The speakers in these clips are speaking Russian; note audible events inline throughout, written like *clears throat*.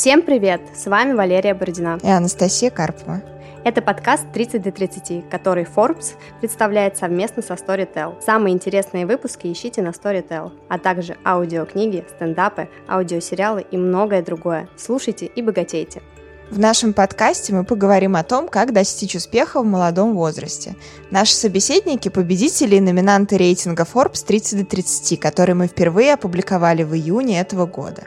Всем привет! С вами Валерия Бородина и Анастасия Карпова. Это подкаст 30 до 30, который Forbes представляет совместно со Storytel. Самые интересные выпуски ищите на Storytel, а также аудиокниги, стендапы, аудиосериалы и многое другое. Слушайте и богатейте. В нашем подкасте мы поговорим о том, как достичь успеха в молодом возрасте. Наши собеседники – победители и номинанты рейтинга Forbes 30 до 30, который мы впервые опубликовали в июне этого года.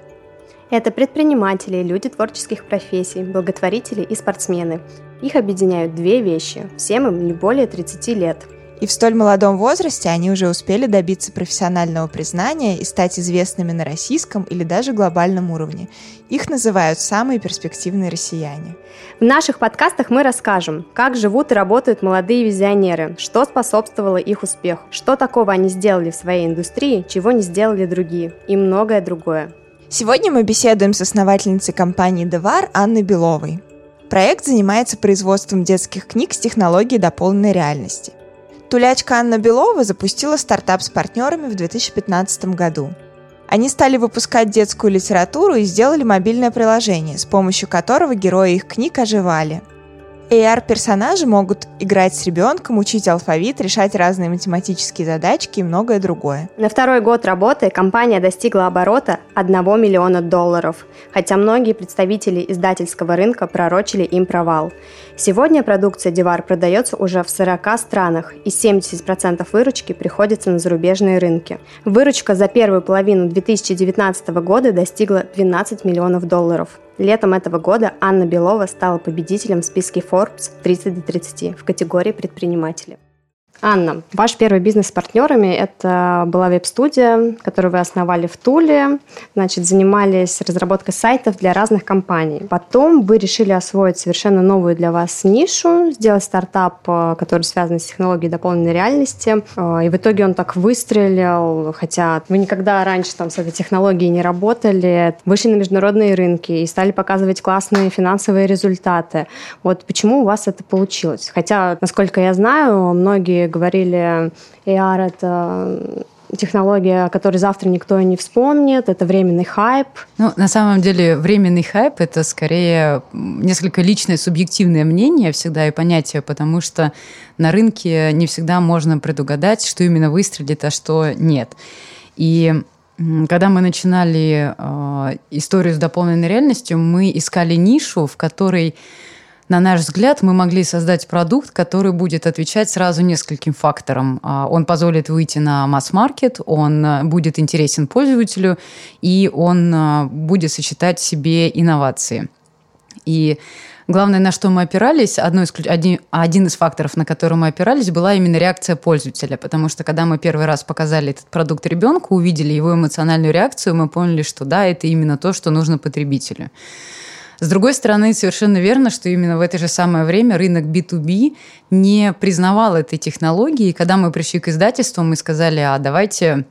Это предприниматели, люди творческих профессий, благотворители и спортсмены. Их объединяют две вещи. Всем им не более 30 лет – и в столь молодом возрасте они уже успели добиться профессионального признания и стать известными на российском или даже глобальном уровне. Их называют самые перспективные россияне. В наших подкастах мы расскажем, как живут и работают молодые визионеры, что способствовало их успеху, что такого они сделали в своей индустрии, чего не сделали другие, и многое другое. Сегодня мы беседуем с основательницей компании «Девар» Анной Беловой. Проект занимается производством детских книг с технологией дополненной реальности – Тулячка Анна Белова запустила стартап с партнерами в 2015 году. Они стали выпускать детскую литературу и сделали мобильное приложение, с помощью которого герои их книг оживали – AR-персонажи могут играть с ребенком, учить алфавит, решать разные математические задачки и многое другое. На второй год работы компания достигла оборота 1 миллиона долларов, хотя многие представители издательского рынка пророчили им провал. Сегодня продукция Дивар продается уже в 40 странах, и 70% выручки приходится на зарубежные рынки. Выручка за первую половину 2019 года достигла 12 миллионов долларов. Летом этого года Анна Белова стала победителем в списке Forbes 30 до 30 в категории предприниматели. Анна, ваш первый бизнес с партнерами – это была веб-студия, которую вы основали в Туле, значит, занимались разработкой сайтов для разных компаний. Потом вы решили освоить совершенно новую для вас нишу, сделать стартап, э, который связан с технологией дополненной реальности, э, и в итоге он так выстрелил, хотя вы никогда раньше там с этой технологией не работали, вышли на международные рынки и стали показывать классные финансовые результаты. Вот почему у вас это получилось? Хотя, насколько я знаю, многие говорили, AR — это технология, о которой завтра никто и не вспомнит, это временный хайп. Ну, на самом деле, временный хайп – это скорее несколько личное, субъективное мнение всегда и понятие, потому что на рынке не всегда можно предугадать, что именно выстрелит, а что нет. И когда мы начинали э, историю с дополненной реальностью, мы искали нишу, в которой на наш взгляд, мы могли создать продукт, который будет отвечать сразу нескольким факторам. А, он позволит выйти на масс-маркет, он э, будет интересен пользователю, и он э, будет сочетать в себе инновации. И Главное, на что мы опирались, одно из, один, один из факторов, на который мы опирались, была именно реакция пользователя. Потому что когда мы первый раз показали этот продукт ребенку, увидели его эмоциональную реакцию, мы поняли, что да, это именно то, что нужно потребителю. С другой стороны, совершенно верно, что именно в это же самое время рынок B2B не признавал этой технологии. И когда мы пришли к издательству, мы сказали, а давайте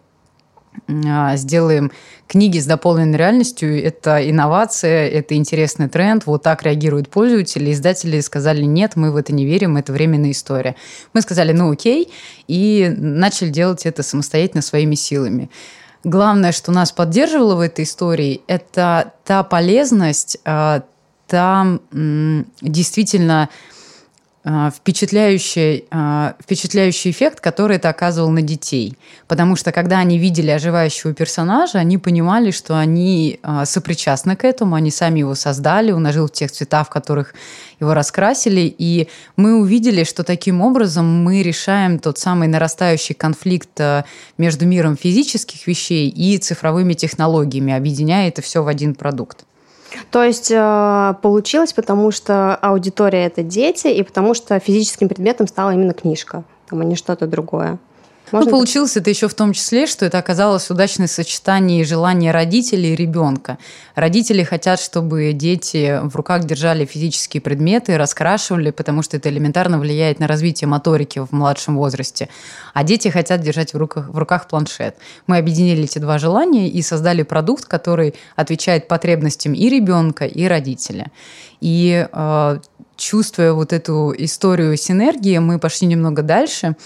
а, сделаем книги с дополненной реальностью. Это инновация, это интересный тренд, вот так реагируют пользователи. Издатели сказали, нет, мы в это не верим, это временная история. Мы сказали, ну окей, и начали делать это самостоятельно своими силами. Главное, что нас поддерживало в этой истории, это та полезность, э, та действительно впечатляющий, э, впечатляющий эффект, который это оказывал на детей. Потому что когда они видели оживающего персонажа, они понимали, что они сопричастны к этому, они сами его создали, он ожил в тех цветах, в которых его раскрасили, и мы увидели, что таким образом мы решаем тот самый нарастающий конфликт между миром физических вещей и цифровыми технологиями, объединяя это все в один продукт. То есть э, получилось, потому что аудитория это дети, и потому что физическим предметом стала именно книжка, там, а не что-то другое. Можно ну, получилось это еще в том числе, что это оказалось удачное сочетание желания родителей и ребенка. Родители хотят, чтобы дети в руках держали физические предметы, раскрашивали, потому что это элементарно влияет на развитие моторики в младшем возрасте. А дети хотят держать в руках, в руках планшет. Мы объединили эти два желания и создали продукт, который отвечает потребностям и ребенка, и родителя. И э, чувствуя вот эту историю синергии, мы пошли немного дальше.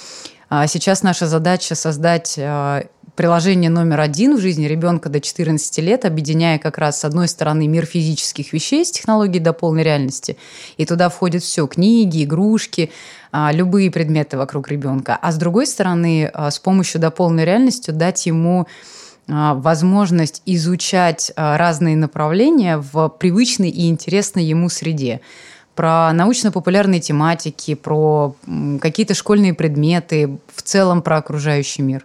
А сейчас наша задача создать а, приложение номер один в жизни ребенка до 14 лет, объединяя как раз с одной стороны мир физических вещей с технологией до полной реальности, и туда входит все, книги, игрушки, а, любые предметы вокруг ребенка, а с другой стороны а, с помощью до полной реальности дать ему возможность изучать разные направления в привычной и интересной ему среде про научно-популярные тематики, про какие-то школьные предметы, в целом про окружающий мир.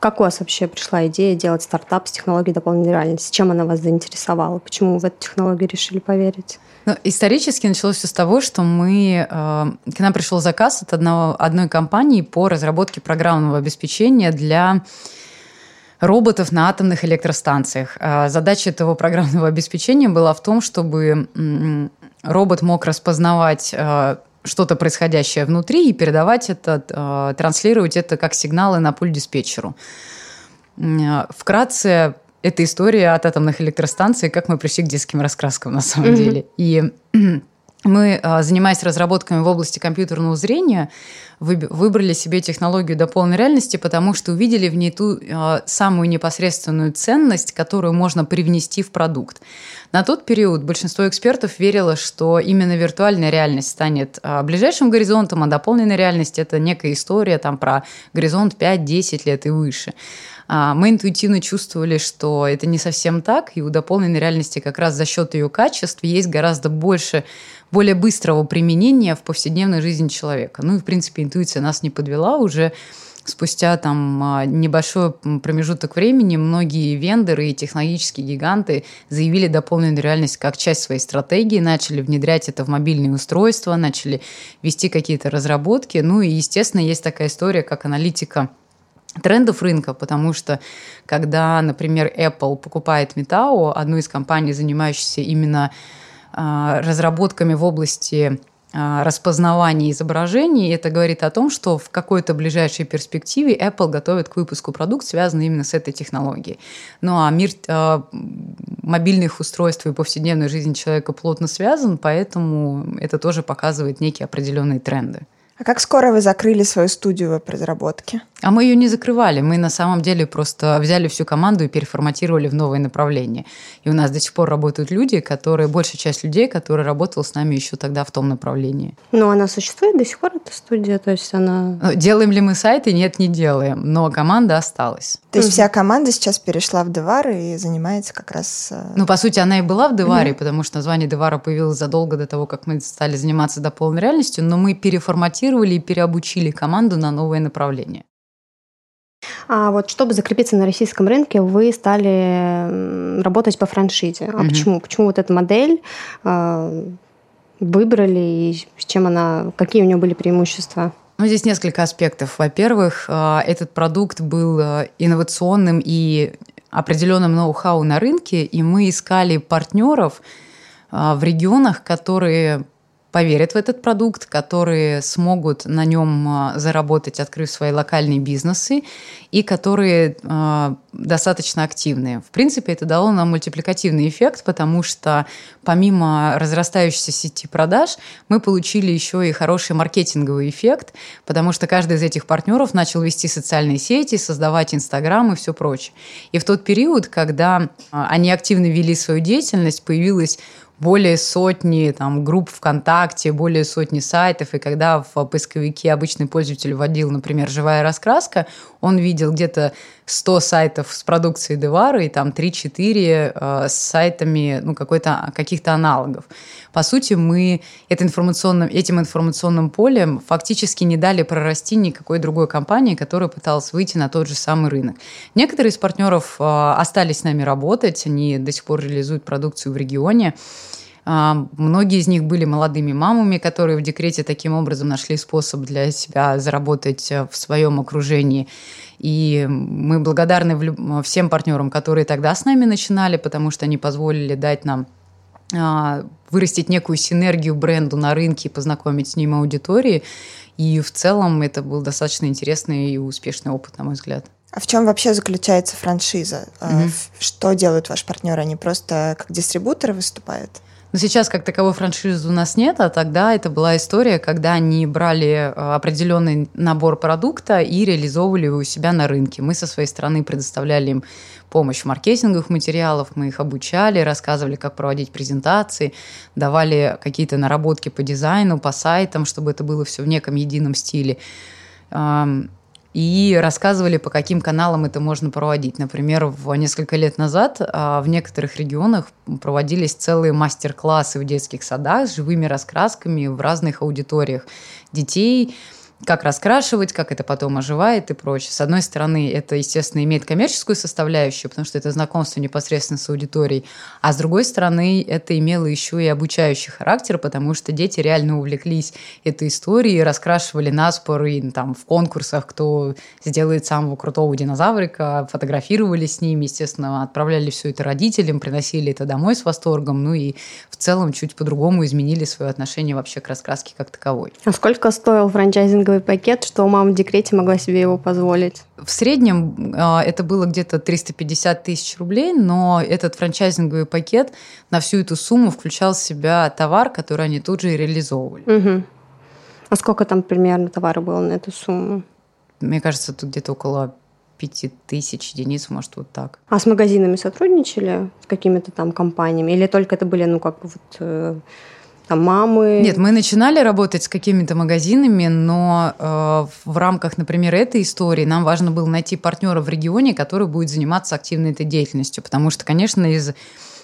Как у вас вообще пришла идея делать стартап с технологией дополненной реальности? Чем она вас заинтересовала? Почему вы в эту технологию решили поверить? Ну, исторически началось все с того, что мы, э, к нам пришел заказ от одного, одной компании по разработке программного обеспечения для роботов на атомных электростанциях. Э, задача этого программного обеспечения была в том, чтобы робот мог распознавать э, что-то происходящее внутри и передавать это, э, транслировать это как сигналы на пульт диспетчеру. Э, вкратце, это история от атомных электростанций, как мы пришли к детским раскраскам на самом mm-hmm. деле. И *clears throat* мы, а, занимаясь разработками в области компьютерного зрения, выбрали себе технологию до полной реальности, потому что увидели в ней ту а, самую непосредственную ценность, которую можно привнести в продукт. На тот период большинство экспертов верило, что именно виртуальная реальность станет а, ближайшим горизонтом, а дополненная реальность – это некая история там, про горизонт 5-10 лет и выше. Мы интуитивно чувствовали, что это не совсем так, и у дополненной реальности как раз за счет ее качеств есть гораздо больше более быстрого применения в повседневной жизни человека. Ну и, в принципе, интуиция нас не подвела уже спустя там а, небольшой промежуток времени многие вендоры и технологические гиганты заявили дополненную реальность как часть своей стратегии, начали внедрять это в мобильные устройства, начали вести какие-то разработки. Ну и, естественно, есть такая история, как аналитика трендов рынка, потому что когда, например, Apple покупает Metao, одну из компаний, занимающихся именно разработками в области а, распознавания изображений. Это говорит о том, что в какой-то ближайшей перспективе Apple готовит к выпуску продукт, связанный именно с этой технологией. Ну а мир э, мобильных устройств и повседневной жизни человека плотно связан, поэтому это тоже показывает некие определенные тренды. А как скоро вы закрыли свою студию веб-разработки? А мы ее не закрывали. Мы на самом деле просто взяли всю команду и переформатировали в новое направление. И у нас до сих пор работают люди, которые, большая часть людей, которые работала с нами еще тогда в том направлении. Но она существует до сих пор, эта студия? То есть она... Ну, делаем ли мы сайты? Нет, не делаем. Но команда осталась. То есть вся команда сейчас перешла в Девар и занимается как раз... Э, ну, по сути, она и была в Деваре, mm потому что название Девара появилось задолго до того, как мы стали заниматься дополненной реальностью, но мы переформатировали и переобучили команду на новое направление. А вот чтобы закрепиться на российском рынке, вы стали работать по франшизе. А угу. почему? Почему вот эта модель э, выбрали и с чем она, какие у нее были преимущества? Ну, здесь несколько аспектов. Во-первых, э, этот продукт был э, инновационным и определенным ноу-хау на рынке, и мы искали партнеров э, в регионах, которые поверят в этот продукт, которые смогут на нем а, заработать, открыв свои локальные бизнесы, и которые э, достаточно активные. В принципе, это дало нам мультипликативный эффект, потому что помимо разрастающейся сети продаж, мы получили еще и хороший маркетинговый эффект, потому что каждый из этих партнеров начал вести социальные сети, создавать Инстаграм и все прочее. И в тот период, когда они активно вели свою деятельность, появилась более сотни там, групп ВКонтакте, более сотни сайтов, и когда в поисковике обычный пользователь вводил, например, «живая раскраска», он видел где-то 100 сайтов с продукцией Девара и там 3-4 э, с сайтами ну, каких-то аналогов. По сути, мы это информационным, этим информационным полем фактически не дали прорасти никакой другой компании, которая пыталась выйти на тот же самый рынок. Некоторые из партнеров э, остались с нами работать, они до сих пор реализуют продукцию в регионе. А, многие из них были молодыми мамами, которые в декрете таким образом нашли способ для себя заработать э, в своем окружении. И мы благодарны всем партнерам, которые тогда с нами начинали, потому что они позволили дать нам а, вырастить некую синергию бренду на рынке и познакомить с ним аудитории. И в целом это был достаточно интересный и успешный опыт, на мой взгляд. А в чем вообще заключается франшиза? Mm-hmm. Что делают ваши партнеры? Они просто как дистрибуторы выступают? Но сейчас как таковой франшизы у нас нет, а тогда это была история, когда они брали э, определенный набор продукта и реализовывали его у себя на рынке. Мы со своей стороны предоставляли им помощь в маркетинговых материалах, мы их обучали, рассказывали, как проводить презентации, давали какие-то наработки по дизайну, по сайтам, чтобы это было все в неком едином стиле и рассказывали, по каким каналам это можно проводить. Например, в несколько лет назад а, в некоторых регионах проводились целые мастер-классы в детских садах с живыми раскрасками в разных аудиториях детей, как раскрашивать, как это потом оживает и прочее. С одной стороны, это, естественно, имеет коммерческую составляющую, потому что это знакомство непосредственно с аудиторией, а с другой стороны, это имело еще и обучающий характер, потому что дети реально увлеклись этой историей, раскрашивали наспор и там в конкурсах, кто сделает самого крутого динозаврика, фотографировали с ними, естественно, отправляли все это родителям, приносили это домой с восторгом, ну и в целом чуть по-другому изменили свое отношение вообще к раскраске как таковой. А сколько стоил франчайзинг тренинговый пакет, что мама в декрете могла себе его позволить? В среднем э, это было где-то 350 тысяч рублей, но этот франчайзинговый пакет на всю эту сумму включал в себя товар, который они тут же и реализовывали. Угу. А сколько там примерно товара было на эту сумму? Мне кажется, тут где-то около пяти тысяч единиц, может, вот так. А с магазинами сотрудничали? С какими-то там компаниями? Или только это были, ну, как вот э, там мамы? Нет, мы начинали работать с какими-то магазинами, но э, в рамках, например, этой истории нам важно было найти партнера в регионе, который будет заниматься активной этой деятельностью, потому что, конечно, из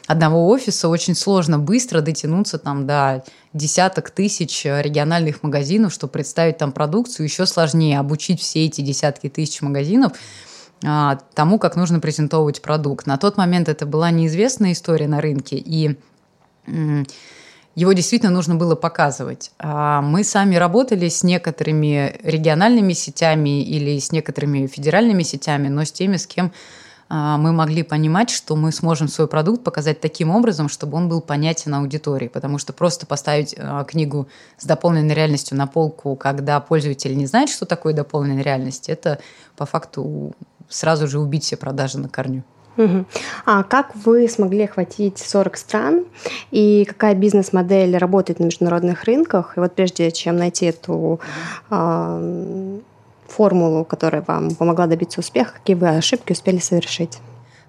одного офиса очень сложно быстро дотянуться там до десяток тысяч региональных магазинов, чтобы представить там продукцию, еще сложнее обучить все эти десятки тысяч магазинов а, тому, как нужно презентовывать продукт. На тот момент это была неизвестная история на рынке, и его действительно нужно было показывать. А мы сами работали с некоторыми региональными сетями или с некоторыми федеральными сетями, но с теми, с кем а, мы могли понимать, что мы сможем свой продукт показать таким образом, чтобы он был понятен аудитории. Потому что просто поставить а, книгу с дополненной реальностью на полку, когда пользователь не знает, что такое дополненная реальность, это по факту сразу же убить все продажи на корню. Угу. А как вы смогли охватить 40 стран и какая бизнес-модель работает на международных рынках? И вот прежде чем найти эту э, формулу, которая вам помогла добиться успеха, какие вы ошибки успели совершить?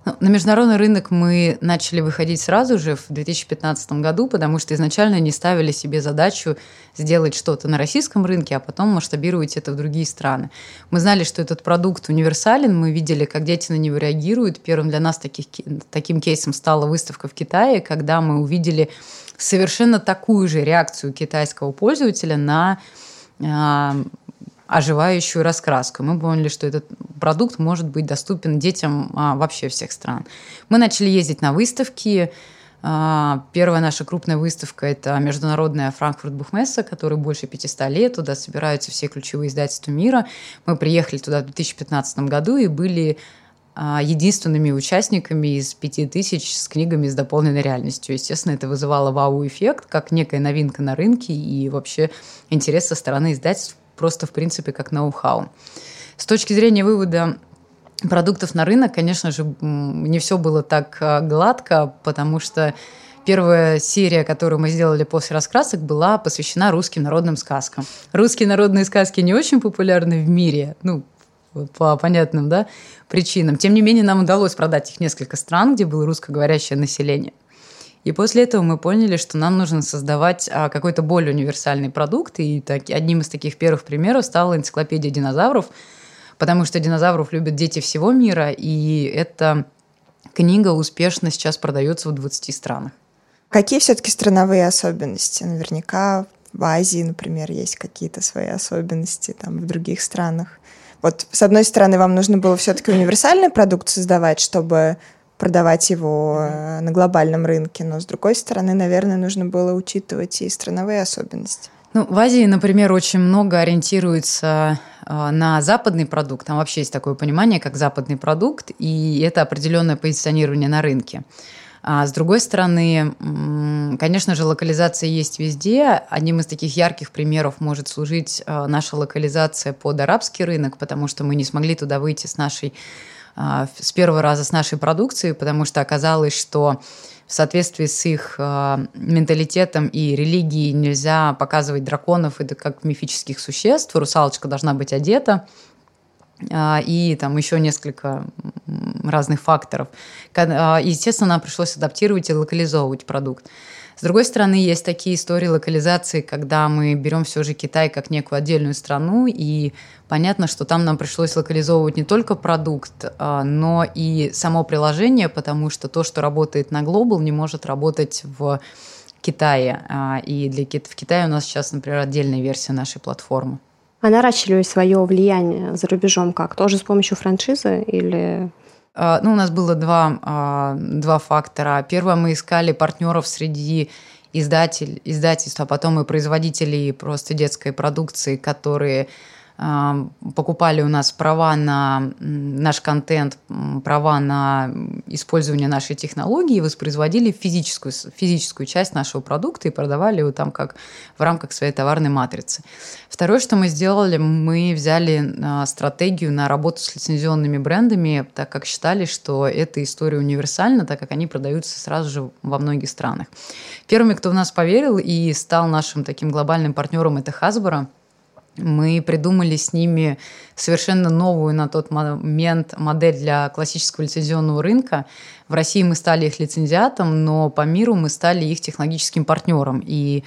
Ну, на международный рынок мы начали выходить сразу же в 2015 году, потому что изначально не ставили себе задачу сделать что-то на российском рынке, а потом масштабировать это в другие страны. Мы знали, что этот продукт универсален, мы видели, как дети на него реагируют. Первым для нас таких, таким кейсом стала выставка в Китае, когда мы увидели совершенно такую же реакцию китайского пользователя на а, оживающую раскраску. Мы поняли, что этот продукт может быть доступен детям а, вообще всех стран. Мы начали ездить на выставки. А, первая наша крупная выставка – это международная Франкфурт Бухмесса, которая больше 500 лет. Туда собираются все ключевые издательства мира. Мы приехали туда в 2015 году и были а, единственными участниками из пяти тысяч с книгами с дополненной реальностью. Естественно, это вызывало вау-эффект, как некая новинка на рынке и вообще интерес со стороны издательств просто, в принципе, как ноу-хау. С точки зрения вывода продуктов на рынок, конечно же, не все было так а, гладко, потому что первая серия, которую мы сделали после раскрасок, была посвящена русским народным сказкам. Русские народные сказки не очень популярны в мире, ну, по понятным да, причинам. Тем не менее, нам удалось продать их в несколько стран, где было русскоговорящее население. И после этого мы поняли, что нам нужно создавать а, какой-то более универсальный продукт. И так, одним из таких первых примеров стала энциклопедия динозавров, потому что динозавров любят дети всего мира, и эта книга успешно сейчас продается в 20 странах. Какие все-таки страновые особенности? Наверняка в Азии, например, есть какие-то свои особенности, там в других странах. Вот с одной стороны, вам нужно было все-таки универсальный продукт создавать, чтобы продавать его э, на глобальном рынке. Но, с другой стороны, наверное, нужно было учитывать и страновые особенности. Ну, в Азии, например, очень много ориентируется э, на западный продукт. Там вообще есть такое понимание, как западный продукт, и это определенное позиционирование на рынке. А с другой стороны, конечно же, локализация есть везде. Одним из таких ярких примеров может служить э, наша локализация под арабский рынок, потому что мы не смогли туда выйти с нашей с первого раза с нашей продукцией, потому что оказалось, что в соответствии с их э, менталитетом и религией нельзя показывать драконов это как мифических существ. Русалочка должна быть одета. Э, и там еще несколько разных факторов. Естественно, нам пришлось адаптировать и локализовывать продукт. С другой стороны, есть такие истории локализации, когда мы берем все же Китай как некую отдельную страну, и понятно, что там нам пришлось локализовывать не только продукт, а, но и само приложение, потому что то, что работает на Global, не может работать в Китае. А, и для, в Китае у нас сейчас, например, отдельная версия нашей платформы. А наращивали свое влияние за рубежом как? Тоже с помощью франшизы или ну, у нас было два, а, два фактора. Первое, мы искали партнеров среди издатель, издательств, а потом и производителей просто детской продукции, которые покупали у нас права на наш контент, права на использование нашей технологии, воспроизводили физическую, физическую часть нашего продукта и продавали его там как в рамках своей товарной матрицы. Второе, что мы сделали, мы взяли а, стратегию на работу с лицензионными брендами, так как считали, что эта история универсальна, так как они продаются сразу же во многих странах. Первыми, кто в нас поверил и стал нашим таким глобальным партнером, это Hasbro – мы придумали с ними совершенно новую на тот момент модель для классического лицензионного рынка. В России мы стали их лицензиатом, но по миру мы стали их технологическим партнером. И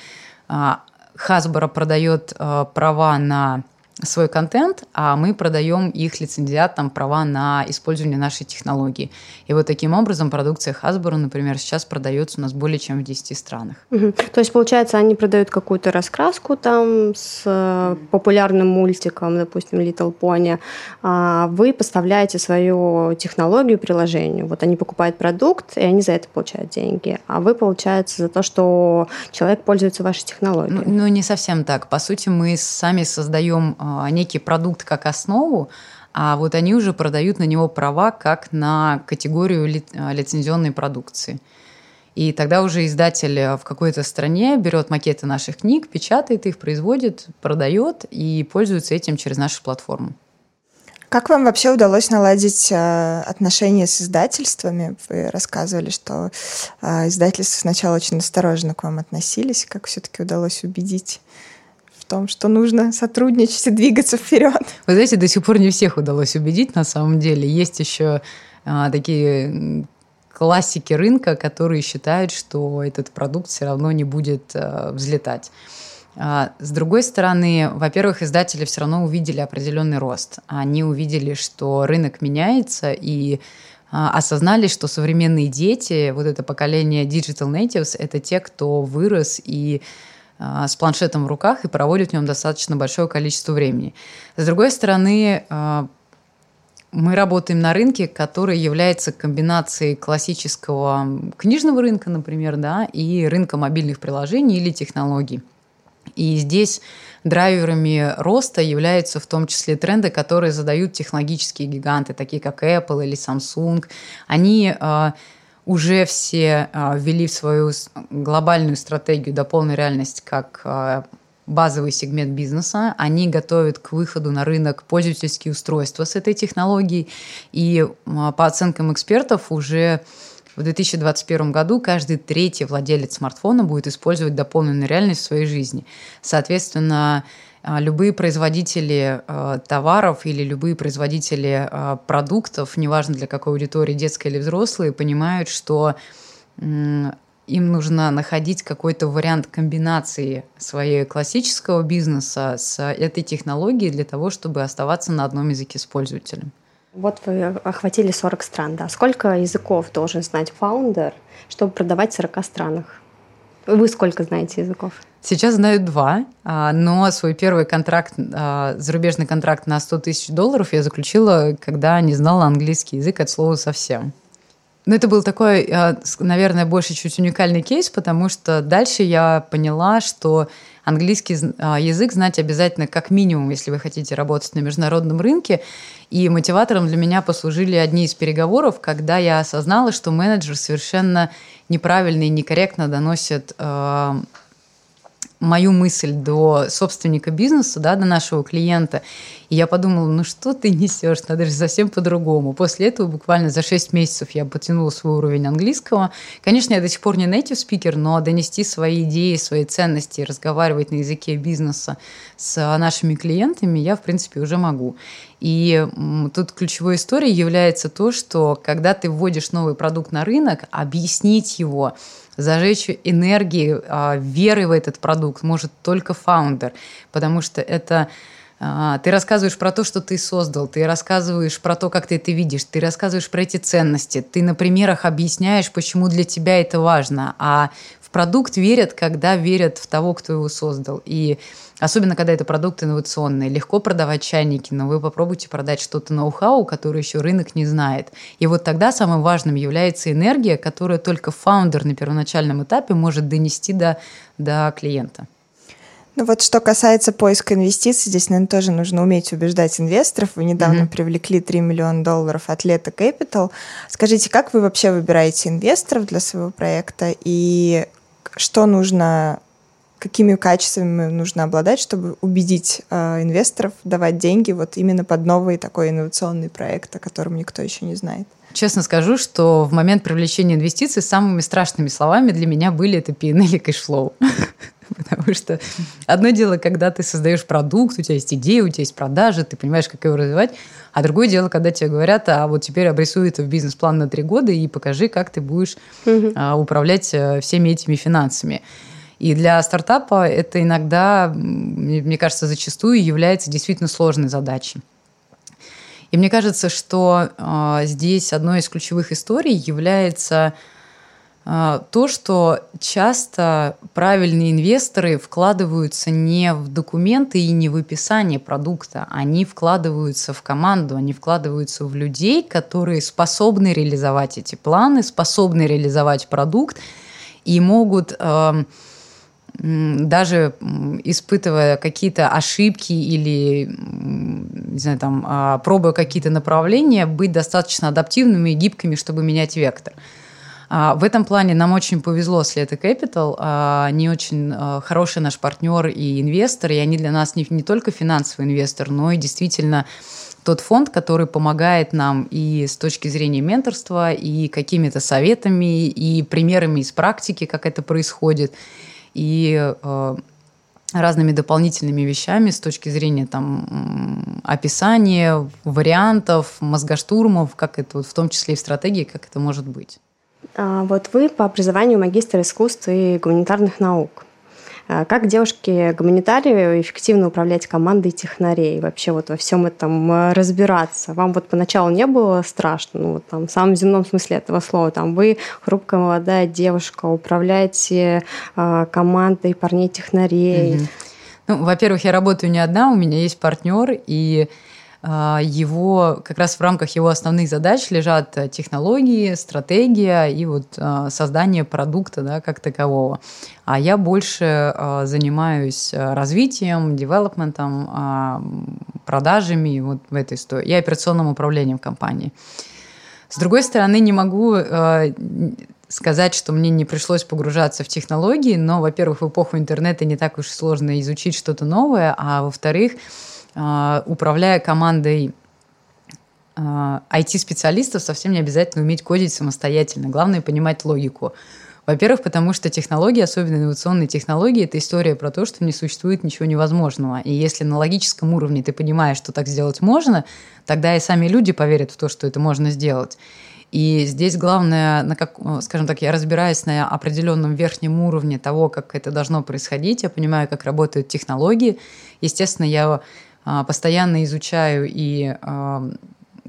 а, Hasbro продает а, права на свой контент, а мы продаем их лицензиатам права на использование нашей технологии. И вот таким образом продукция Hasbro, например, сейчас продается у нас более чем в 10 странах. Угу. То есть, получается, они продают какую-то раскраску там с э, популярным мультиком, допустим, Little Pony, а вы поставляете свою технологию приложению. Вот они покупают продукт, и они за это получают деньги. А вы, получается, за то, что человек пользуется вашей технологией. Ну, ну не совсем так. По сути, мы сами создаем а, некий продукт как основу, а вот они уже продают на него права как на категорию а, лицензионной продукции. И тогда уже издатель в какой-то стране берет макеты наших книг, печатает их, производит, продает и пользуется этим через нашу платформу. Как вам вообще удалось наладить э, отношения с издательствами? Вы рассказывали, что э, издательства сначала очень осторожно к вам относились. Как все-таки удалось убедить том, что нужно сотрудничать и двигаться вперед. Вы знаете, до сих пор не всех удалось убедить на самом деле. Есть еще а, такие классики рынка, которые считают, что этот продукт все равно не будет а, взлетать. С другой стороны, во-первых, издатели все равно увидели определенный рост. Они увидели, что рынок меняется, и а, осознали, что современные дети, вот это поколение digital natives, это те, кто вырос и с планшетом в руках и проводит в нем достаточно большое количество времени. С другой стороны, а, мы работаем на рынке, который является комбинацией классического книжного рынка, например, да, и рынка мобильных приложений или технологий. И здесь драйверами роста являются в том числе тренды, которые задают технологические гиганты, такие как Apple или Samsung. Они а, уже все а, ввели в свою глобальную стратегию до полной реальности как а, базовый сегмент бизнеса. Они готовят к выходу на рынок пользовательские устройства с этой технологией. И а, по оценкам экспертов уже в 2021 году каждый третий владелец смартфона будет использовать дополненную реальность в своей жизни. Соответственно, любые производители а, товаров или любые производители а, продуктов, неважно для какой аудитории, детской или взрослые, понимают, что им нужно находить какой-то вариант комбинации своего классического бизнеса с этой технологией для того, чтобы оставаться на одном языке с пользователем. Вот вы охватили 40 стран, да. Сколько языков должен знать фаундер, чтобы продавать в 40 странах? Вы сколько знаете языков? Сейчас знаю два, а, но свой первый контракт, а, зарубежный контракт на 100 тысяч долларов я заключила, когда не знала английский язык от слова совсем. Но это был такой, а, наверное, больше чуть уникальный кейс, потому что дальше я поняла, что английский язык знать обязательно как минимум, если вы хотите работать на международном рынке. И мотиватором для меня послужили одни из переговоров, когда я осознала, что менеджер совершенно неправильно и некорректно доносит мою мысль до собственника бизнеса, да, до нашего клиента. И я подумала, ну что ты несешь, надо же совсем по-другому. После этого буквально за 6 месяцев я потянула свой уровень английского. Конечно, я до сих пор не native speaker, но донести свои идеи, свои ценности, разговаривать на языке бизнеса с нашими клиентами я, в принципе, уже могу. И тут ключевой историей является то, что когда ты вводишь новый продукт на рынок, объяснить его, зажечь энергии, а, веры в этот продукт может только фаундер, потому что это а, ты рассказываешь про то, что ты создал, ты рассказываешь про то, как ты это видишь, ты рассказываешь про эти ценности, ты на примерах объясняешь, почему для тебя это важно. А в продукт верят, когда верят в того, кто его создал. И особенно, когда это продукт инновационный. Легко продавать чайники, но вы попробуйте продать что-то ноу-хау, которое еще рынок не знает. И вот тогда самым важным является энергия, которую только фаундер на первоначальном этапе может донести до, до клиента. Ну вот что касается поиска инвестиций, здесь, наверное, тоже нужно уметь убеждать инвесторов. Вы недавно mm-hmm. привлекли 3 миллиона долларов от Leta Capital. Скажите, как вы вообще выбираете инвесторов для своего проекта и что нужно, какими качествами нужно обладать, чтобы убедить э, инвесторов давать деньги вот именно под новый такой инновационный проект, о котором никто еще не знает? Честно скажу, что в момент привлечения инвестиций самыми страшными словами для меня были это P&L и cash flow. *laughs* Потому что одно дело, когда ты создаешь продукт, у тебя есть идея, у тебя есть продажи, ты понимаешь, как его развивать. А другое дело, когда тебе говорят, а вот теперь обрисуй это в бизнес-план на три года и покажи, как ты будешь угу. управлять э, всеми этими финансами. И для стартапа это иногда, мне кажется, зачастую является действительно сложной задачей. И мне кажется, что э, здесь одной из ключевых историй является а, то, что часто правильные инвесторы вкладываются не в документы и не в описание продукта, они вкладываются в команду, они вкладываются в людей, которые способны реализовать эти планы, способны реализовать продукт и могут э, даже испытывая какие-то ошибки или не знаю, там, а, пробуя какие-то направления, быть достаточно адаптивными и гибкими, чтобы менять вектор. А, в этом плане нам очень повезло с Leta Capital. А, они очень хороший наш партнер и инвестор, и они для нас не, не только финансовый инвестор, но и действительно тот фонд, который помогает нам и с точки зрения менторства, и какими-то советами, и примерами из практики, как это происходит, и разными дополнительными вещами с точки зрения там, описания, вариантов, мозгоштурмов, как это в том числе и в стратегии, как это может быть. А, вот вы по образованию магистр искусств и гуманитарных наук. А, как девушке-гуманитарию эффективно управлять командой технарей, вообще вот во всем этом э, разбираться? Вам вот поначалу не было страшно, ну вот там в самом земном смысле этого слова, там вы хрупкая молодая девушка, управляете э, командой парней-технарей? Mm-hmm. Ну, во-первых, я работаю не одна, у меня есть партнер, и а, его, как раз в рамках его основных задач лежат э, технологии, стратегия и вот а, создание продукта да, как такового. А я больше а, занимаюсь э, развитием, девелопментом, продажами вот в этой истории и операционным управлением компании. С другой стороны, не могу сказать, что мне не пришлось погружаться в технологии, но, во-первых, в эпоху интернета не так уж сложно изучить что-то новое, а во-вторых, а, управляя командой IT-специалистов, а, совсем не обязательно уметь кодить самостоятельно. Главное понимать логику. Во-первых, потому что технологии, особенно инновационные технологии, это история про то, что не существует ничего невозможного. И если на логическом уровне ты понимаешь, что так сделать можно, тогда и сами люди поверят в то, что это можно сделать. И здесь главное, на как, скажем так, я разбираюсь на определенном верхнем уровне того, как это должно происходить, я понимаю, как работают технологии. Естественно, я а, постоянно изучаю и а,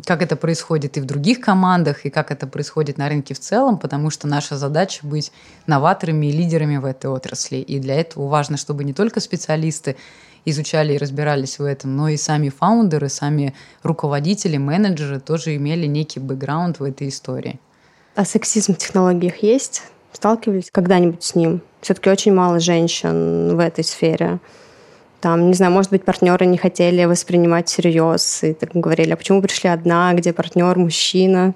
как это происходит и в других командах, и как это происходит на рынке в целом, потому что наша задача быть новаторами и лидерами в этой отрасли. И для этого важно, чтобы не только специалисты изучали и разбирались в этом, но и сами фаундеры, сами руководители, менеджеры тоже имели некий бэкграунд в этой истории. А сексизм в технологиях есть? Сталкивались когда-нибудь с ним? Все-таки очень мало женщин в этой сфере. Там, не знаю, может быть, партнеры не хотели воспринимать всерьез и так говорили, а почему пришли одна, где партнер мужчина?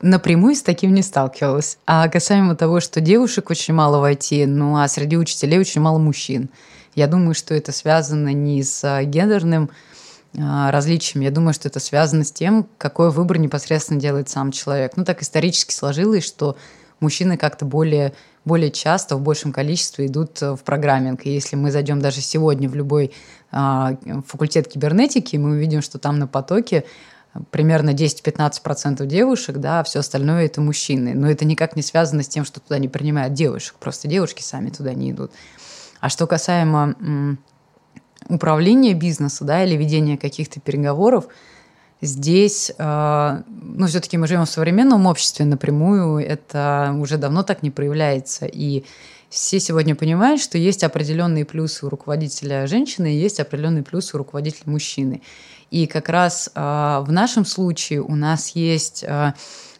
Напрямую с таким не сталкивалась. А касаемо того, что девушек очень мало в IT, ну а среди учителей очень мало мужчин. Я думаю, что это связано не с гендерным а, различиями. Я думаю, что это связано с тем, какой выбор непосредственно делает сам человек. Ну, так исторически сложилось, что мужчины как-то более, более часто, в большем количестве идут в программинг. И если мы зайдем даже сегодня в любой а, факультет кибернетики, мы увидим, что там на потоке примерно 10-15% девушек, да, а все остальное это мужчины. Но это никак не связано с тем, что туда не принимают девушек. Просто девушки сами туда не идут. А что касаемо м, управления бизнеса, да, или ведения каких-то переговоров, здесь, э, ну, все-таки мы живем в современном обществе напрямую, это уже давно так не проявляется. И все сегодня понимают, что есть определенные плюсы у руководителя женщины и есть определенные плюсы у руководителя мужчины. И как раз э, в нашем случае у нас есть э,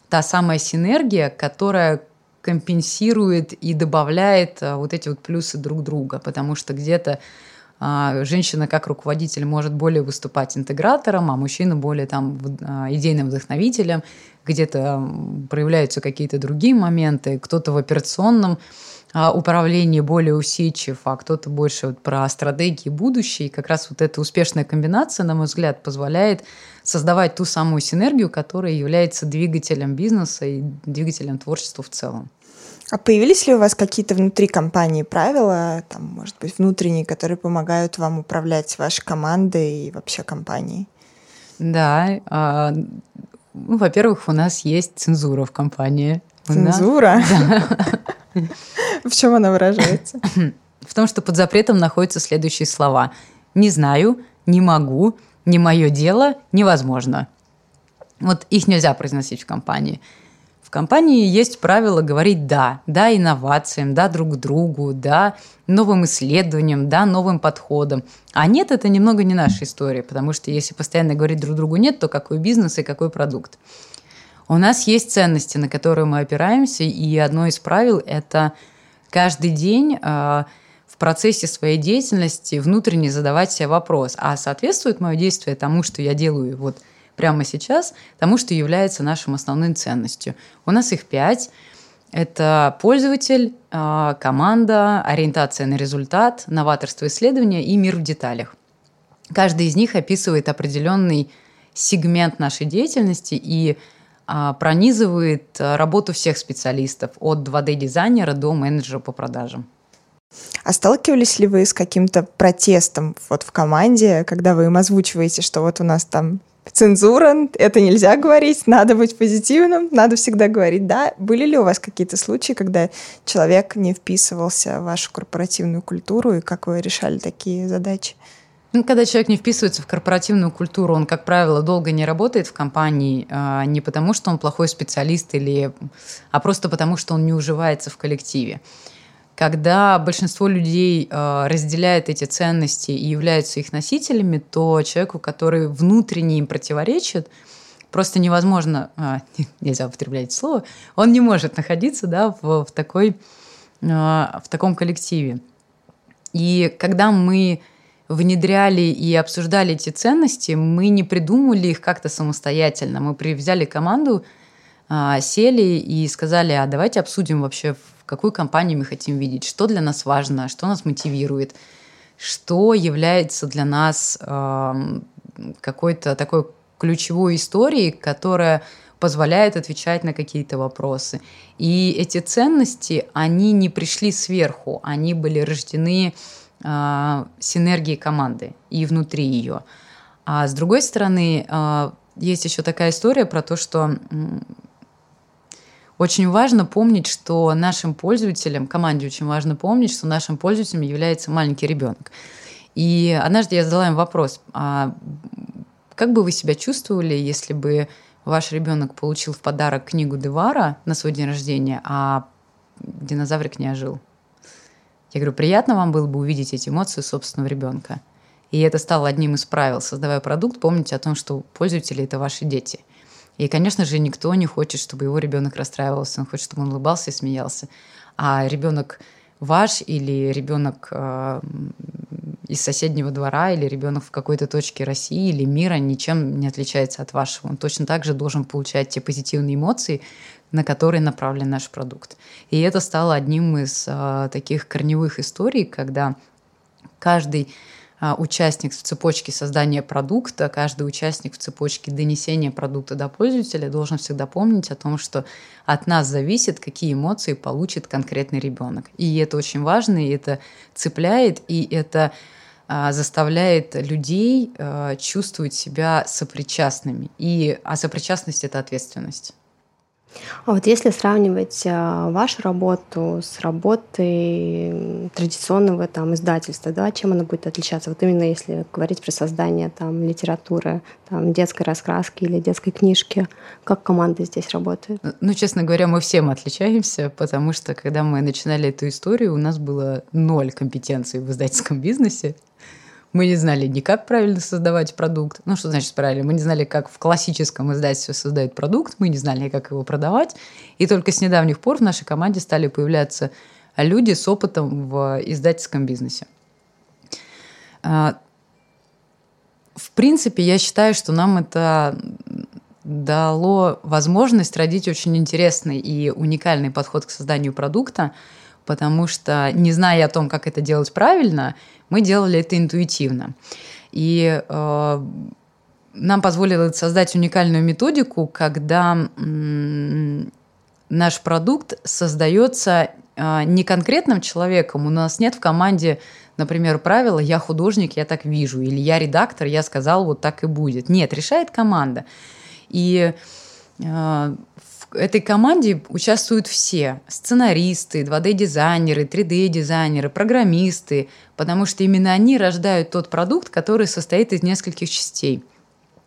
та самая синергия, которая компенсирует и добавляет вот эти вот плюсы друг друга, потому что где-то женщина как руководитель может более выступать интегратором, а мужчина более там а, идейным вдохновителем, где-то проявляются какие-то другие моменты, кто-то в операционном а, управлении более усидчив, а кто-то больше вот про стратегии будущее. И как раз вот эта успешная комбинация, на мой взгляд, позволяет создавать ту самую синергию, которая является двигателем бизнеса и двигателем творчества в целом. А появились ли у вас какие-то внутри компании правила, там, может быть, внутренние, которые помогают вам управлять вашей командой и вообще компанией? Да. А, ну, во-первых, у нас есть цензура в компании. Цензура? Да. *laughs* В чем она выражается? В том, что под запретом находятся следующие слова. «Не знаю», «не могу», «не мое дело», «невозможно». Вот их нельзя произносить в компании. В компании есть правило говорить «да». Да инновациям, да друг другу, да новым исследованиям, да новым подходам. А нет, это немного не наша история, потому что если постоянно говорить друг другу «нет», то какой бизнес и какой продукт? У нас есть ценности, на которые мы опираемся, и одно из правил – это каждый день э, в процессе своей деятельности внутренне задавать себе вопрос, а соответствует мое действие тому, что я делаю вот – прямо сейчас тому, что является нашим основной ценностью. У нас их пять. Это пользователь, а, команда, ориентация на результат, новаторство исследования и мир в деталях. Каждый из них описывает определенный сегмент нашей деятельности и а, пронизывает работу всех специалистов, от 2D-дизайнера до менеджера по продажам. А сталкивались ли вы с каким-то протестом вот в команде, когда вы им озвучиваете, что вот у нас там цензура, это нельзя говорить, надо быть позитивным, надо всегда говорить «да». Были ли у вас какие-то случаи, когда человек не вписывался в вашу корпоративную культуру, и как вы решали такие задачи? Ну, когда человек не вписывается в корпоративную культуру, он, как правило, долго не работает в компании, а, не потому что он плохой специалист, или, а просто потому что он не уживается в коллективе. Когда большинство людей э, разделяет эти ценности и являются их носителями, то человеку, который внутренне им противоречит, просто невозможно, а, *laughs* нельзя употреблять слово, он не может находиться да, в, в, такой, э, в таком коллективе. И когда мы внедряли и обсуждали эти ценности, мы не придумывали их как-то самостоятельно. Мы взяли команду, а, сели и сказали, а давайте обсудим вообще, какую компанию мы хотим видеть, что для нас важно, что нас мотивирует, что является для нас э, какой-то такой ключевой историей, которая позволяет отвечать на какие-то вопросы. И эти ценности, они не пришли сверху, они были рождены э, синергией команды и внутри ее. А с другой стороны, э, есть еще такая история про то, что очень важно помнить, что нашим пользователям, команде очень важно помнить, что нашим пользователем является маленький ребенок. И однажды я задала им вопрос, а как бы вы себя чувствовали, если бы ваш ребенок получил в подарок книгу Девара на свой день рождения, а динозаврик не ожил? Я говорю, приятно вам было бы увидеть эти эмоции собственного ребенка. И это стало одним из правил. Создавая продукт, помните о том, что пользователи – это ваши дети. И, конечно же, никто не хочет, чтобы его ребенок расстраивался, он хочет, чтобы он улыбался и смеялся. А ребенок ваш или ребенок э, из соседнего двора или ребенок в какой-то точке России или мира ничем не отличается от вашего. Он точно так же должен получать те позитивные эмоции, на которые направлен наш продукт. И это стало одним из э, таких корневых историй, когда каждый а, участник в цепочке создания продукта, каждый участник в цепочке донесения продукта до пользователя должен всегда помнить о том, что от нас зависит, какие эмоции получит конкретный ребенок. И это очень важно, и это цепляет, и это а, заставляет людей а, чувствовать себя сопричастными. И, а сопричастность – это ответственность. А вот если сравнивать а, вашу работу с работой традиционного там издательства, да, чем она будет отличаться? Вот именно если говорить про создание там литературы, там детской раскраски или детской книжки, как команда здесь работает? Ну, честно говоря, мы всем отличаемся, потому что когда мы начинали эту историю, у нас было ноль компетенций в издательском бизнесе. Мы не знали ни как правильно создавать продукт. Ну, что значит правильно? Мы не знали, как в классическом издательстве создают продукт, мы не знали, как его продавать. И только с недавних пор в нашей команде стали появляться люди с опытом в издательском бизнесе. А, в принципе, я считаю, что нам это дало возможность родить очень интересный и уникальный подход к созданию продукта, потому что, не зная о том, как это делать правильно, мы делали это интуитивно. И э, нам позволило создать уникальную методику, когда м, наш продукт создается э, не конкретным человеком. У нас нет в команде, например, правила «я художник, я так вижу», или «я редактор, я сказал, вот так и будет». Нет, решает команда. И э, этой команде участвуют все. Сценаристы, 2D-дизайнеры, 3D-дизайнеры, программисты, потому что именно они рождают тот продукт, который состоит из нескольких частей.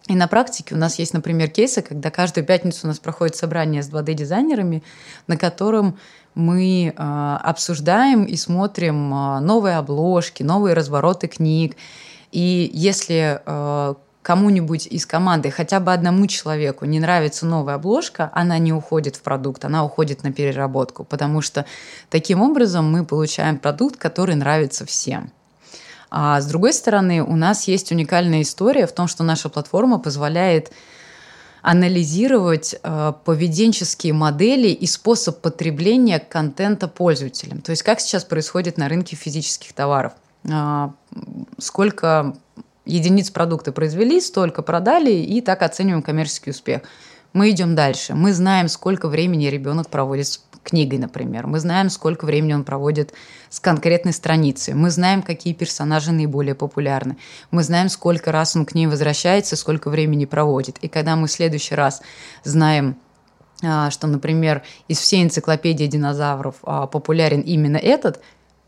И на практике у нас есть, например, кейсы, когда каждую пятницу у нас проходит собрание с 2D-дизайнерами, на котором мы э, обсуждаем и смотрим э, новые обложки, новые развороты книг. И если э, кому-нибудь из команды, хотя бы одному человеку не нравится новая обложка, она не уходит в продукт, она уходит на переработку, потому что таким образом мы получаем продукт, который нравится всем. А с другой стороны, у нас есть уникальная история в том, что наша платформа позволяет анализировать э, поведенческие модели и способ потребления контента пользователям. То есть как сейчас происходит на рынке физических товаров. Э, сколько единиц продукта произвели, столько продали, и так оцениваем коммерческий успех. Мы идем дальше. Мы знаем, сколько времени ребенок проводит с книгой, например. Мы знаем, сколько времени он проводит с конкретной страницей. Мы знаем, какие персонажи наиболее популярны. Мы знаем, сколько раз он к ней возвращается, сколько времени проводит. И когда мы в следующий раз знаем, а, что, например, из всей энциклопедии динозавров а, популярен именно этот,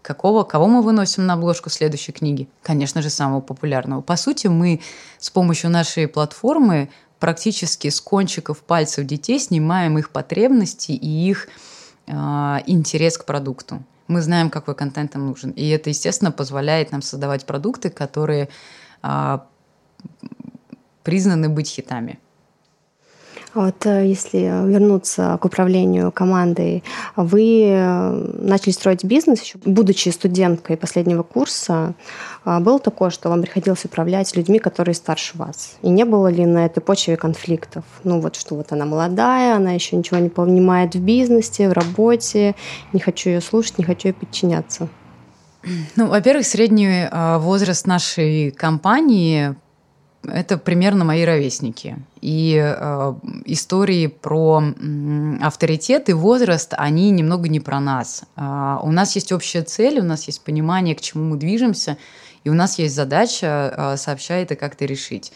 Какого, кого мы выносим на обложку следующей книги? Конечно же, самого популярного. По сути, мы с помощью нашей платформы практически с кончиков пальцев детей снимаем их потребности и их э, интерес к продукту. Мы знаем, какой контент им нужен. И это, естественно, позволяет нам создавать продукты, которые э, признаны быть хитами. Вот э, если вернуться к управлению командой, вы э, начали строить бизнес, еще будучи студенткой последнего курса. А было такое, что вам приходилось управлять людьми, которые старше вас? И не было ли на этой почве конфликтов? Ну вот что вот она молодая, она еще ничего не понимает в бизнесе, в работе, не хочу ее слушать, не хочу ей подчиняться. Ну, во-первых, средний э, возраст нашей компании это примерно мои ровесники. И э, истории про э, авторитет и возраст, они немного не про нас. Э, у нас есть общая цель, у нас есть понимание, к чему мы движемся, и у нас есть задача э, сообщать это как-то решить.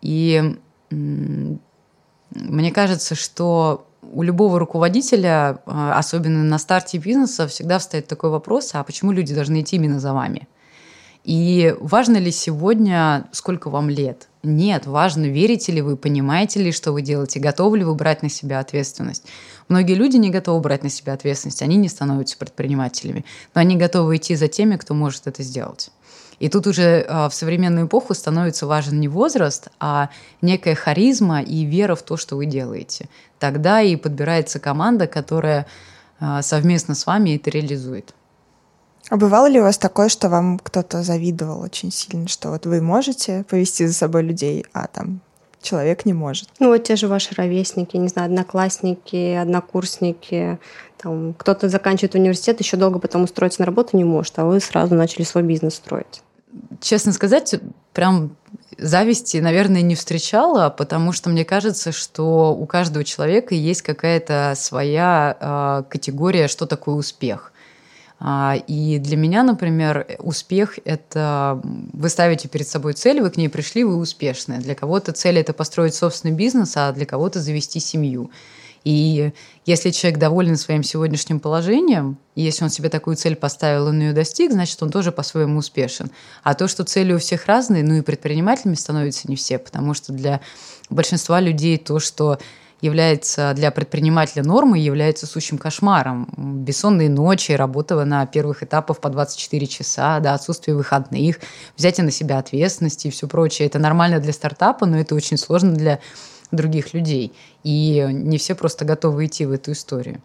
И э, мне кажется, что у любого руководителя, э, особенно на старте бизнеса, всегда встает такой вопрос, а почему люди должны идти именно за вами? И важно ли сегодня, сколько вам лет? Нет, важно, верите ли вы, понимаете ли, что вы делаете, готовы ли вы брать на себя ответственность. Многие люди не готовы брать на себя ответственность, они не становятся предпринимателями, но они готовы идти за теми, кто может это сделать. И тут уже а, в современную эпоху становится важен не возраст, а некая харизма и вера в то, что вы делаете. Тогда и подбирается команда, которая а, совместно с вами это реализует. А бывало ли у вас такое, что вам кто-то завидовал очень сильно, что вот вы можете повести за собой людей, а там человек не может? Ну вот те же ваши ровесники, не знаю, одноклассники, однокурсники, там кто-то заканчивает университет, еще долго потом устроиться на работу не может, а вы сразу начали свой бизнес строить. честно сказать, прям зависти, наверное, не встречала, потому что мне кажется, что у каждого человека есть какая-то своя э, категория, что такое успех. А, и для меня, например, успех – это вы ставите перед собой цель, вы к ней пришли, вы успешны. Для кого-то цель – это построить собственный бизнес, а для кого-то завести семью. И если человек доволен своим сегодняшним положением, если он себе такую цель поставил и он ее достиг, значит, он тоже по-своему успешен. А то, что цели у всех разные, ну и предпринимателями становятся не все, потому что для большинства людей то, что является для предпринимателя нормой, является сущим кошмаром. Бессонные ночи, работа на первых этапах по 24 часа, да, отсутствие выходных, взятие на себя ответственности и все прочее. Это нормально для стартапа, но это очень сложно для других людей. И не все просто готовы идти в эту историю.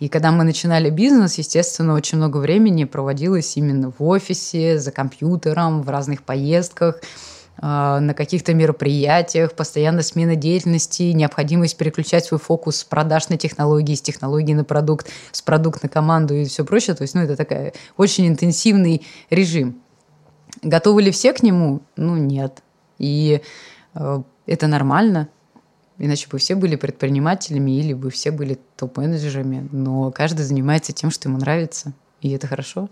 И когда мы начинали бизнес, естественно, очень много времени проводилось именно в офисе, за компьютером, в разных поездках – на каких-то мероприятиях, постоянно смена деятельности, необходимость переключать свой фокус с продаж на технологии, с технологий на продукт, с продукт на команду и все прочее. То есть, ну, это такой очень интенсивный режим. Готовы ли все к нему? Ну, нет. И э, это нормально. Иначе бы все были предпринимателями или бы все были топ-менеджерами. Но каждый занимается тем, что ему нравится. И это хорошо.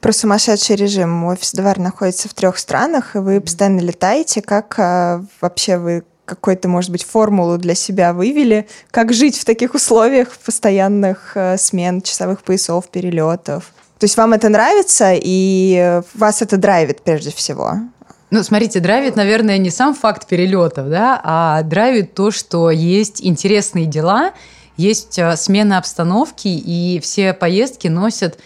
Про сумасшедший режим. Офис Двар находится в трех странах, и вы постоянно летаете. Как а, вообще вы какую-то, может быть, формулу для себя вывели? Как жить в таких условиях постоянных а, смен, часовых поясов, перелетов? То есть вам это нравится, и вас это драйвит прежде всего? Ну, смотрите, драйвит, наверное, не сам факт перелетов, да, а драйвит то, что есть интересные дела, есть а, смена обстановки, и все поездки носят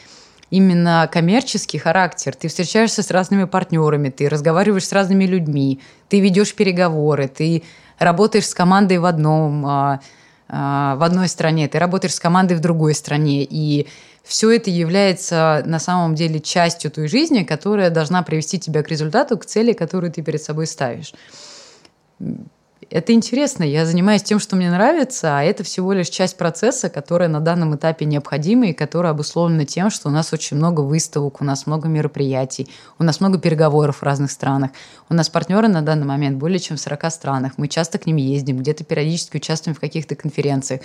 именно коммерческий характер. Ты встречаешься с разными партнерами, ты разговариваешь с разными людьми, ты ведешь переговоры, ты работаешь с командой в одном, а, а, в одной стране, ты работаешь с командой в другой стране, и все это является на самом деле частью той жизни, которая должна привести тебя к результату, к цели, которую ты перед собой ставишь это интересно. Я занимаюсь тем, что мне нравится, а это всего лишь часть процесса, которая на данном этапе необходима и которая обусловлена тем, что у нас очень много выставок, у нас много мероприятий, у нас много переговоров в разных странах. У нас партнеры на данный момент более чем в 40 странах. Мы часто к ним ездим, где-то периодически участвуем в каких-то конференциях.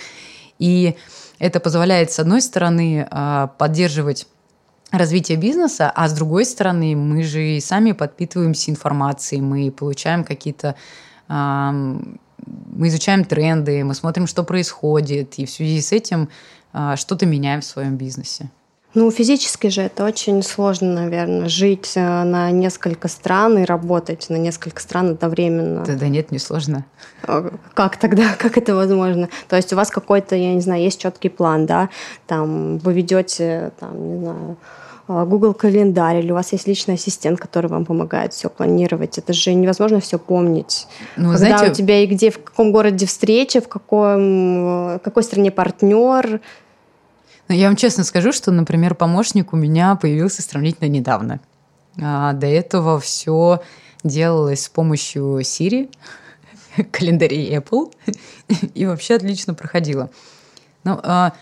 И это позволяет, с одной стороны, а, поддерживать развитие бизнеса, а с другой стороны, мы же и сами подпитываемся информацией, мы получаем какие-то мы изучаем тренды, мы смотрим, что происходит, и в связи с этим а, что-то меняем в своем бизнесе. Ну, физически же это очень сложно, наверное, жить э, на несколько стран и работать на несколько стран одновременно. Да, да нет, не сложно. А, как тогда? *laughs* Как это возможно? То есть у вас какой-то, я не знаю, есть четкий план, да? Там вы ведете, там, не знаю, Google календарь, или у вас есть личный ассистент, который вам помогает все планировать. Это же невозможно все помнить. Ну, Когда знаете... у тебя и где, в каком городе встреча, в каком, в какой стране партнер. Ну, я вам честно скажу, что, например, помощник у меня появился сравнительно недавно. А до этого все делалось с помощью Siri, *laughs* календарей Apple, *laughs* и вообще отлично проходило. Ну, а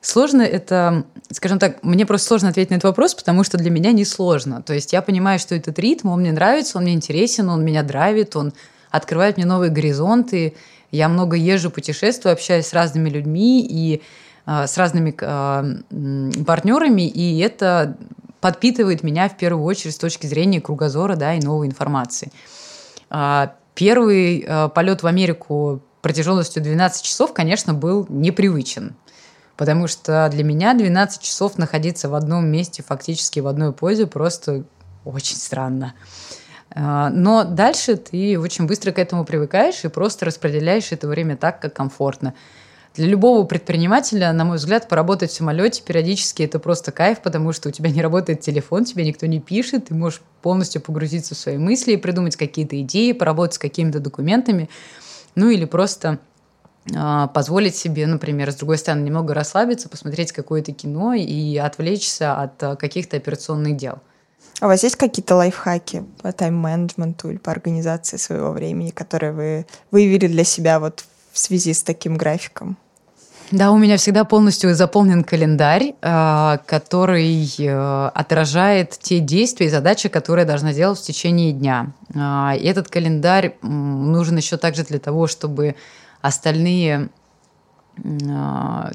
Сложно это, скажем так, мне просто сложно ответить на этот вопрос, потому что для меня не сложно. То есть я понимаю, что этот ритм, он мне нравится, он мне интересен, он меня драйвит, он открывает мне новые горизонты. Я много езжу, путешествую, общаюсь с разными людьми и э, с разными э, партнерами, и это подпитывает меня в первую очередь с точки зрения кругозора да, и новой информации. Э, первый э, полет в Америку протяженностью 12 часов, конечно, был непривычен. Потому что для меня 12 часов находиться в одном месте, фактически в одной позе, просто очень странно. А, но дальше ты очень быстро к этому привыкаешь и просто распределяешь это время так, как комфортно. Для любого предпринимателя, на мой взгляд, поработать в самолете периодически это просто кайф, потому что у тебя не работает телефон, тебе никто не пишет, ты можешь полностью погрузиться в свои мысли и придумать какие-то идеи, поработать с какими-то документами, ну или просто позволить себе, например, с другой стороны, немного расслабиться, посмотреть какое-то кино и отвлечься от а, каких-то операционных дел. А у вас есть какие-то лайфхаки по тайм-менеджменту или по организации своего времени, которые вы выявили для себя вот в связи с таким графиком? Да, у меня всегда полностью заполнен календарь, а, который э, отражает те действия и задачи, которые я должна делать в течение дня. А, и этот календарь нужен еще также для того, чтобы остальные а,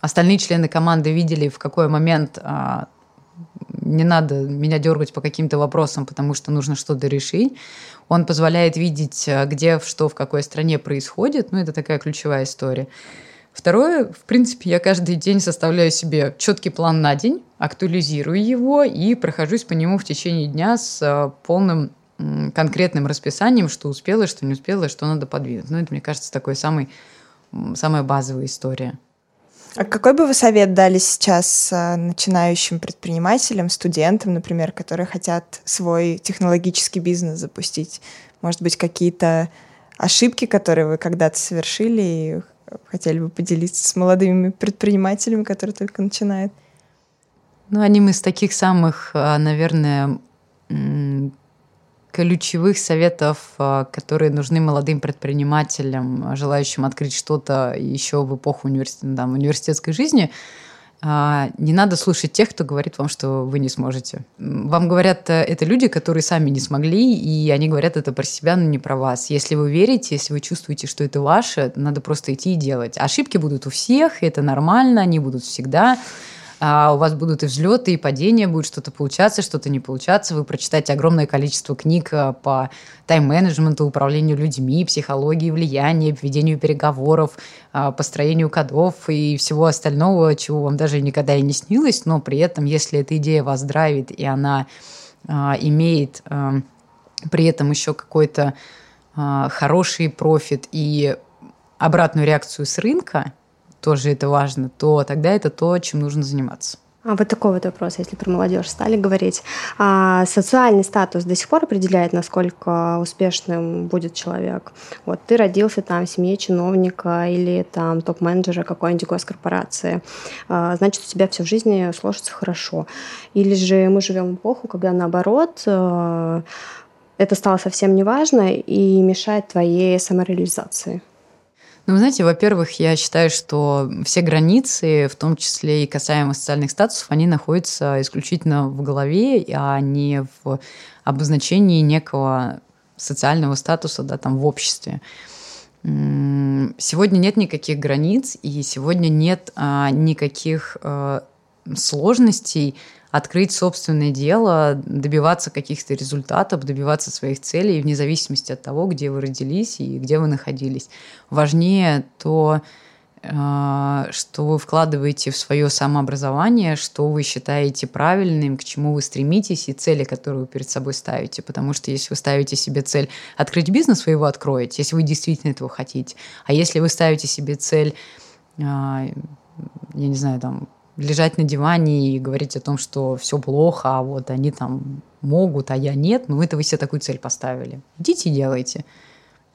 остальные члены команды видели, в какой момент не надо меня дергать по каким-то вопросам, потому что нужно что-то решить. Он позволяет видеть, где, что, в какой стране происходит. Ну, это такая ключевая история. Второе, в принципе, я каждый день составляю себе четкий план на день, актуализирую его и прохожусь по нему в течение дня с полным конкретным расписанием, что успела, что не успела, что надо подвинуть. Ну, это, мне кажется, такой самый, самая базовая история. А какой бы вы совет дали сейчас э, начинающим предпринимателям, студентам, например, которые хотят свой технологический бизнес запустить? Может быть, какие-то ошибки, которые вы когда-то совершили, и хотели бы поделиться с молодыми предпринимателями, которые только начинают? Ну, одним из таких самых, а, наверное, ключевых советов, а, которые нужны молодым предпринимателям, желающим открыть что-то еще в эпоху университет, там, университетской жизни – а, не надо слушать тех, кто говорит вам, что вы не сможете. Вам говорят э, это люди, которые сами не смогли, и они говорят это про себя, но не про вас. Если вы верите, если вы чувствуете, что это ваше, надо просто идти и делать. Ошибки будут у всех, это нормально, они будут всегда а у вас будут и взлеты, и падения, будет что-то получаться, что-то не получаться. Вы прочитаете огромное количество книг а, по тайм-менеджменту, управлению людьми, психологии влияния, ведению переговоров, а, построению кодов и всего остального, чего вам даже никогда и не снилось, но при этом, если эта идея вас драйвит, и она а, имеет при этом еще какой-то хороший профит и обратную реакцию с рынка, тоже это важно, то тогда это то, чем нужно заниматься. А вот такой вот вопрос, если про молодежь стали говорить. А социальный статус до сих пор определяет, насколько успешным будет человек. Вот ты родился там в семье чиновника или там топ-менеджера какой-нибудь госкорпорации. А, значит, у тебя все в жизни сложится хорошо. Или же мы живем в эпоху, когда наоборот а, это стало совсем неважно и мешает твоей самореализации. Ну, вы знаете, во-первых, я считаю, что все границы, в том числе и касаемо социальных статусов, они находятся исключительно в голове, а не в обозначении некого социального статуса да, там, в обществе. Сегодня нет никаких границ, и сегодня нет а, никаких а, сложностей открыть собственное дело, добиваться каких-то результатов, добиваться своих целей, вне зависимости от того, где вы родились и где вы находились. Важнее то, э, что вы вкладываете в свое самообразование, что вы считаете правильным, к чему вы стремитесь и цели, которые вы перед собой ставите. Потому что если вы ставите себе цель открыть бизнес, вы его откроете, если вы действительно этого хотите. А если вы ставите себе цель, э, я не знаю, там, лежать на диване и говорить о том, что все плохо, а вот они там могут, а я нет, ну это вы себе такую цель поставили. Идите и делайте.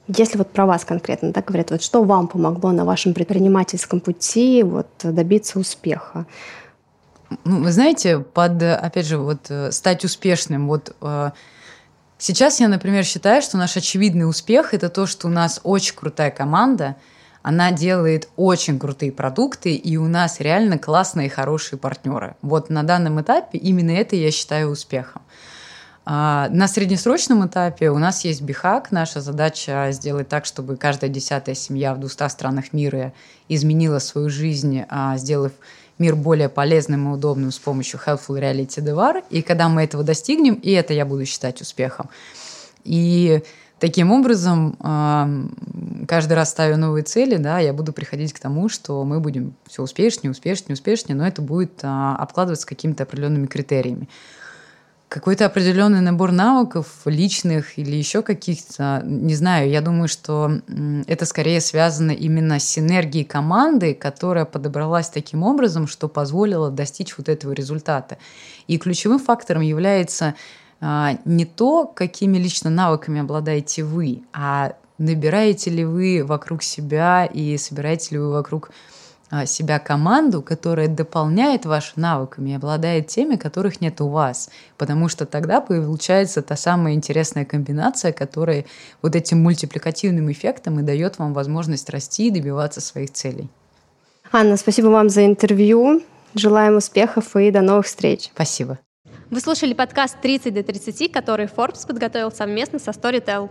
Если вот про вас конкретно, так говорят, вот что вам помогло на вашем предпринимательском пути вот добиться успеха? Ну, вы знаете, под, опять же, вот э, стать успешным, вот э, сейчас я, например, считаю, что наш очевидный успех это то, что у нас очень крутая команда, она делает очень крутые продукты, и у нас реально классные, хорошие партнеры. Вот на данном этапе именно это я считаю успехом. А, на среднесрочном этапе у нас есть бихак. Наша задача сделать так, чтобы каждая десятая семья в 200 странах мира изменила свою жизнь, а, сделав мир более полезным и удобным с помощью Helpful Reality DVR. И когда мы этого достигнем, и это я буду считать успехом. И Таким образом, каждый раз ставя новые цели, да, я буду приходить к тому, что мы будем все успешнее, успешнее, успешнее, но это будет а, обкладываться какими-то определенными критериями. Какой-то определенный набор навыков личных или еще каких-то, не знаю, я думаю, что это скорее связано именно с синергией команды, которая подобралась таким образом, что позволила достичь вот этого результата. И ключевым фактором является не то, какими лично навыками обладаете вы, а набираете ли вы вокруг себя и собираете ли вы вокруг а, себя команду, которая дополняет ваши навыками и обладает теми, которых нет у вас. Потому что тогда получается та самая интересная комбинация, которая вот этим мультипликативным эффектом и дает вам возможность расти и добиваться своих целей. Анна, спасибо вам за интервью. Желаем успехов и до новых встреч. Спасибо. Вы слушали подкаст «30 до 30», который Forbes подготовил совместно со Storytel.